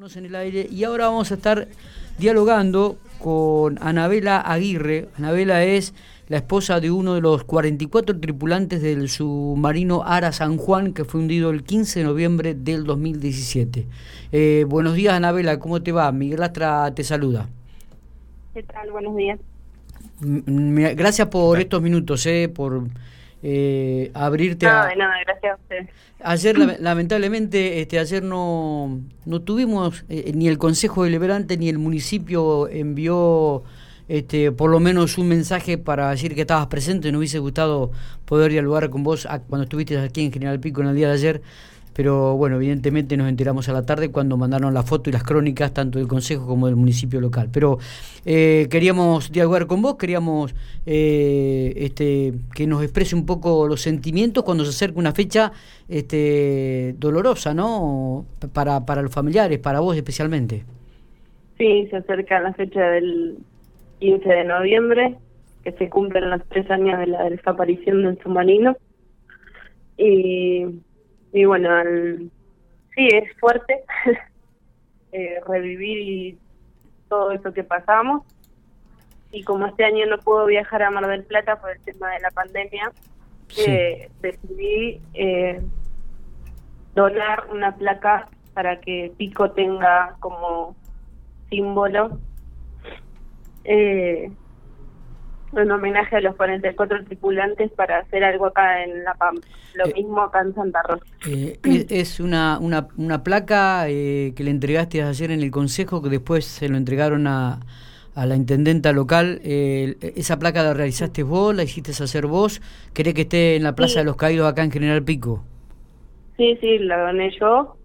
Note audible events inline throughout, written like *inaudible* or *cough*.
en el aire y ahora vamos a estar dialogando con Anabela Aguirre. Anabela es la esposa de uno de los 44 tripulantes del submarino Ara San Juan que fue hundido el 15 de noviembre del 2017. Eh, buenos días Anabela, ¿cómo te va? Miguel Astra te saluda. ¿Qué tal? Buenos días. gracias por estos minutos, eh, por eh, abrirte a... de nada, gracias a usted. Ayer, lamentablemente, este, ayer no, no tuvimos, eh, ni el Consejo Deliberante ni el municipio envió este, por lo menos un mensaje para decir que estabas presente. Nos hubiese gustado poder dialogar con vos cuando estuviste aquí en General Pico en el día de ayer pero bueno, evidentemente nos enteramos a la tarde cuando mandaron la foto y las crónicas tanto del Consejo como del municipio local. Pero eh, queríamos dialogar con vos, queríamos eh, este, que nos exprese un poco los sentimientos cuando se acerca una fecha este, dolorosa, ¿no? Para, para los familiares, para vos especialmente. Sí, se acerca la fecha del 15 de noviembre, que se cumplen los tres años de la desaparición del submarino. Y y bueno, sí, es fuerte *laughs* eh, revivir todo eso que pasamos. Y como este año no puedo viajar a Mar del Plata por el tema de la pandemia, eh, decidí eh, donar una placa para que Pico tenga como símbolo eh, un homenaje a los 44 tripulantes para hacer algo acá en La Pampa. Lo eh, mismo acá en Santa Rosa. Eh, es una, una, una placa eh, que le entregaste ayer en el Consejo, que después se lo entregaron a, a la intendenta local. ¿Esa placa la realizaste vos, la hiciste hacer vos? ¿Querés que esté en la Plaza de los Caídos acá en General Pico? Sí, sí, la doné yo.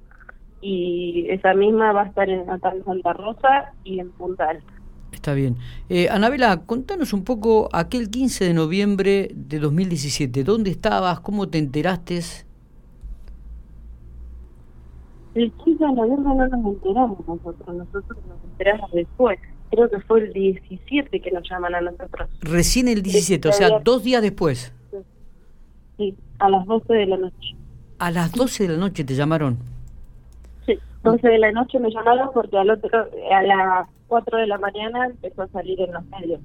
Y esa misma va a estar en, acá en Santa Rosa y en Punta Alta. Está bien. Eh, Anabela, contanos un poco aquel 15 de noviembre de 2017. ¿Dónde estabas? ¿Cómo te enteraste? El 15 de noviembre no nos enteramos nosotros, nosotros nos enteramos después. Creo que fue el 17 que nos llaman a nosotros. Recién el 17, o sea, dos días después. Sí, a las 12 de la noche. ¿A las 12 de la noche te llamaron? Sí, 12 de la noche me llamaron porque al otro, a la 4 de la mañana empezó a salir en los medios.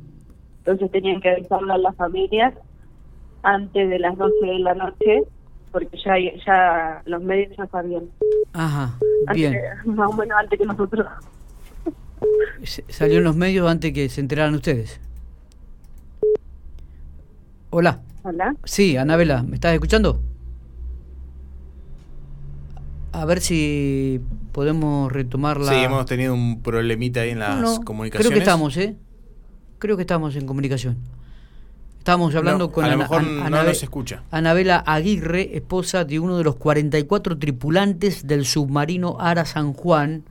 Entonces tenían que avisarlo a las familias antes de las 12 de la noche, porque ya ya los medios ya sabían. Ajá, bien. más o menos antes que nosotros. Salió en los medios antes que se enteraran ustedes. Hola. Hola. Sí, Anabela, ¿me estás escuchando? A ver si podemos retomar la... Sí, hemos tenido un problemita ahí en las comunicaciones. Creo que estamos, ¿eh? Creo que estamos en comunicación. Estábamos hablando con a lo mejor no nos escucha. Anabela Aguirre, esposa de uno de los 44 tripulantes del submarino Ara San Juan,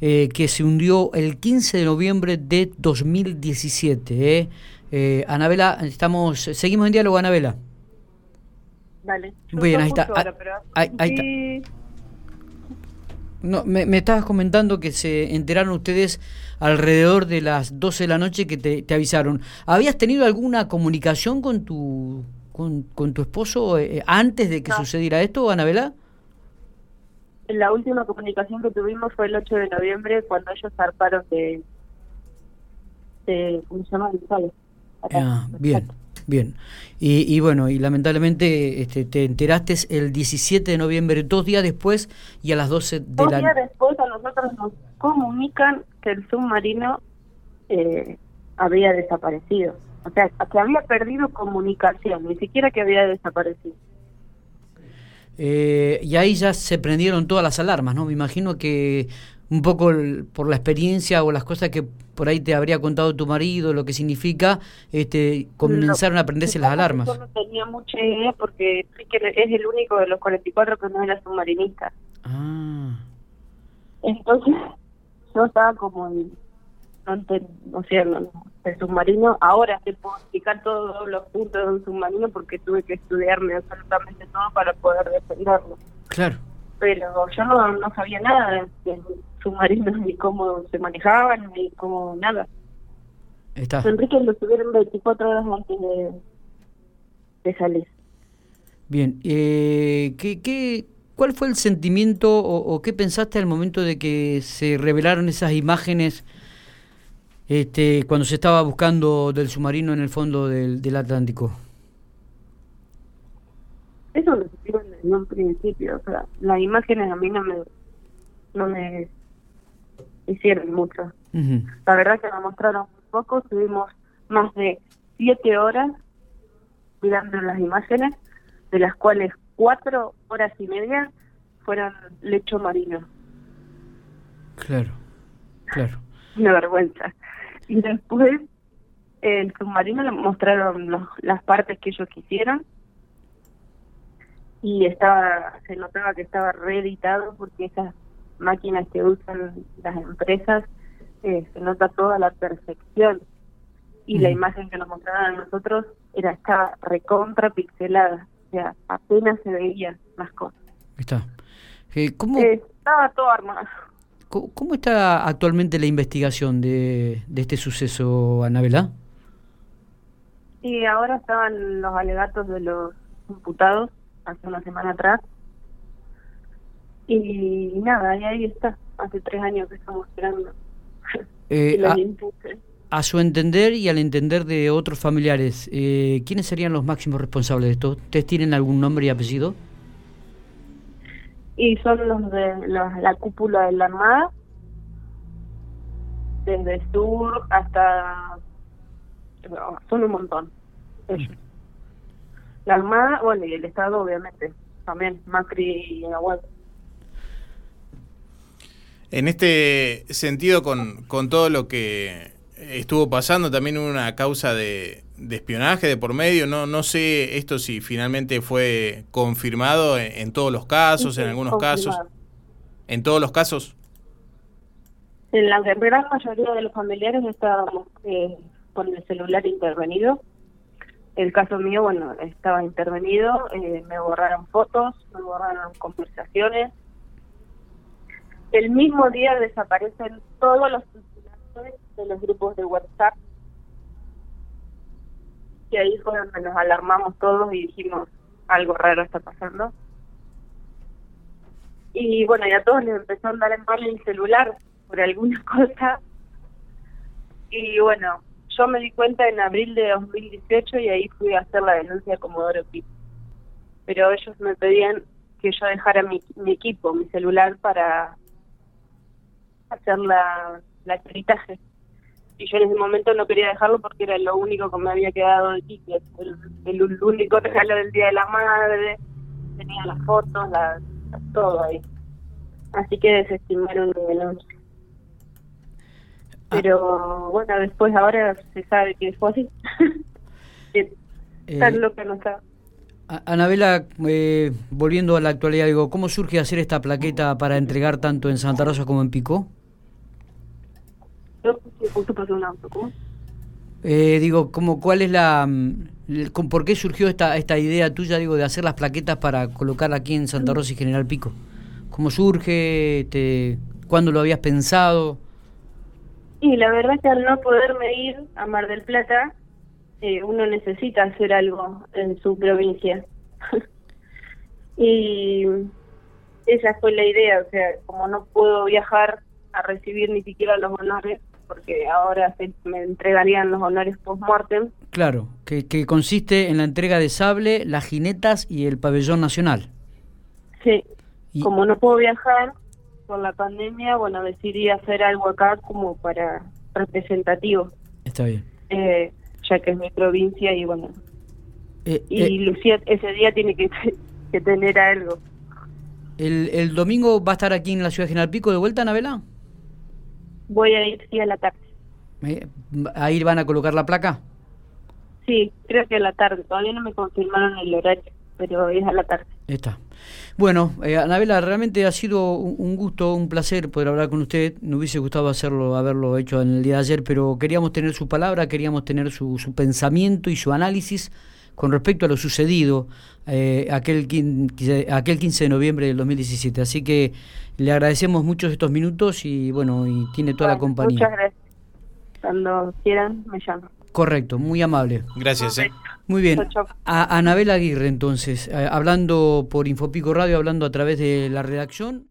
eh, que se hundió el 15 de noviembre de 2017. ¿eh? Eh, Anabela, estamos, seguimos en diálogo, Anabela. Vale. Bien, ahí está. ahí, está. No, me, me, estabas comentando que se enteraron ustedes alrededor de las 12 de la noche que te, avisaron. ¿Habías tenido alguna comunicación con tu con, con tu esposo eh, antes de que sucediera esto, Anabela? La última comunicación que tuvimos fue el 8 de noviembre cuando ellos zarparon de, de ¿cómo se llama? Ah, bien. Bien, y, bueno, y lamentablemente este, te enteraste el 17 de noviembre, dos días después y a las 12 de dos días después a nosotros nos comunican que el submarino eh, había desaparecido. O sea, que había perdido comunicación, ni siquiera que había desaparecido. Eh, y ahí ya se prendieron todas las alarmas, ¿no? Me imagino que un poco por la experiencia o las cosas que por ahí te habría contado tu marido, lo que significa, este, comenzaron a prenderse las alarmas. Yo no tenía mucha idea porque es el único de los 44 que no era submarinista. Ah. Entonces, yo estaba como en, no sé, el submarino, ahora te puedo explicar todos los puntos de un submarino porque tuve que estudiarme absolutamente todo para poder defenderlo. Claro. Pero yo no, no sabía nada de, submarinos, ni cómo se manejaban, ni cómo nada. Está. Enrique lo tuvieron 24 horas antes de, salir. Bien, eh, ¿qué, qué, ¿Cuál fue el sentimiento o, qué pensaste al momento de que se revelaron esas imágenes este, cuando se estaba buscando del submarino en el fondo del, Atlántico? Eso lo digo en un principio, o sea, las imágenes a mí no me, no me hicieron mucho. La verdad que me mostraron un poco, tuvimos más de siete horas mirando las imágenes, de las cuales cuatro horas y media fueron lecho marino. Claro, claro. Una vergüenza. Y después el submarino le mostraron las partes que ellos quisieron y estaba se notaba que estaba reeditado porque esas máquinas que usan las empresas eh, se nota toda la perfección y la imagen que nos mostraron a nosotros era estaba recontra pixelada, o sea, apenas se veían las cosas. Está. Eh, ¿cómo, eh, estaba todo armado. ¿Cómo, está actualmente la investigación de, de este suceso, Anabela? Y ahora estaban los alegatos de los imputados hace una semana atrás. Y, nada, y ahí está. Hace tres años que estamos esperando. Eh, *laughs* a su entender y al entender de otros familiares, eh, ¿quiénes serían los máximos responsables de esto? ¿Ustedes tienen algún nombre y apellido? Y son los de la cúpula de la Armada, desde sur hasta... son un montón. La Armada, bueno, y el Estado obviamente, también, Macri y Aguado. En este sentido, con, con todo lo que estuvo pasando también una causa de, espionaje de por medio. No, no sé esto si finalmente fue confirmado en, todos los casos, en algunos casos. ¿En todos los casos? En la gran mayoría de los familiares estábamos eh, con el celular intervenido. El caso mío, bueno, estaba intervenido, eh, me borraron fotos, me borraron conversaciones. El mismo día desaparecen todos los de los grupos de WhatsApp. Y ahí fue donde nos alarmamos todos y dijimos, algo raro está pasando. Y bueno, ya todos les empezó a andar en mal el celular por alguna *laughs* cosa. Y bueno, yo me di cuenta en abril de 2018 y ahí fui a hacer la denuncia como Comodoro Pi. Pero ellos me pedían que yo dejara mi, mi equipo, mi celular, para hacer la, la peritaje y yo en ese momento no quería dejarlo porque era lo único que me había quedado de ticket, el, único regalo del Día de la Madre, tenía las fotos, la, todo ahí. Así que desestimaron mi denuncia. Ah. Pero bueno, después ahora se sabe que fue así. *laughs* Eh, lo que no está. Anabela, eh, volviendo a la actualidad, digo, ¿cómo surge hacer esta plaqueta para entregar tanto en Santa Rosa como en Pico? Eh, digo, como, ¿cuál es la... Mm, ¿Por qué surgió esta, esta idea tuya, digo, de hacer las plaquetas para colocar aquí en Santa Rosa y General Pico? ¿Cómo surge? Te, ¿Cuándo lo habías pensado? Y la verdad es que al no poderme ir a Mar del Plata, eh, uno necesita hacer algo en su provincia. *laughs* y esa fue la idea, o sea, como no puedo viajar a recibir ni siquiera los honores, porque ahora se me entregarían los honores post-mortem. Claro, que, que consiste en la entrega de sable, las jinetas y el pabellón nacional. Sí, como no puedo viajar por la pandemia, bueno, decidí hacer algo acá como para representativo. Está bien. Eh, ya que es mi provincia y bueno. Eh, y eh, Lucía ese día tiene que, *laughs* que tener algo. El, ¿El domingo va a estar aquí en la ciudad de General Pico de vuelta, Anabela? Voy a ir, sí, a la tarde. Eh, ¿Ahí van a colocar la placa? Sí, creo que a la tarde. Todavía no me confirmaron el horario, pero es a la tarde. Está. Bueno, eh, Anabela, realmente ha sido un gusto, un placer poder hablar con usted. Me hubiese gustado hacerlo, haberlo hecho en el día de ayer, pero queríamos tener su palabra, queríamos tener su, su pensamiento y su análisis con respecto a lo sucedido eh, aquel, 15, aquel 15 de noviembre del 2017. Así que le agradecemos mucho estos minutos y bueno, y tiene toda la compañía. Muchas gracias. Cuando quieran, me llaman. Correcto, muy amable. Gracias. Eh. Muy bien. A Anabel Aguirre, entonces, eh, hablando por Infopico Radio, hablando a través de la redacción.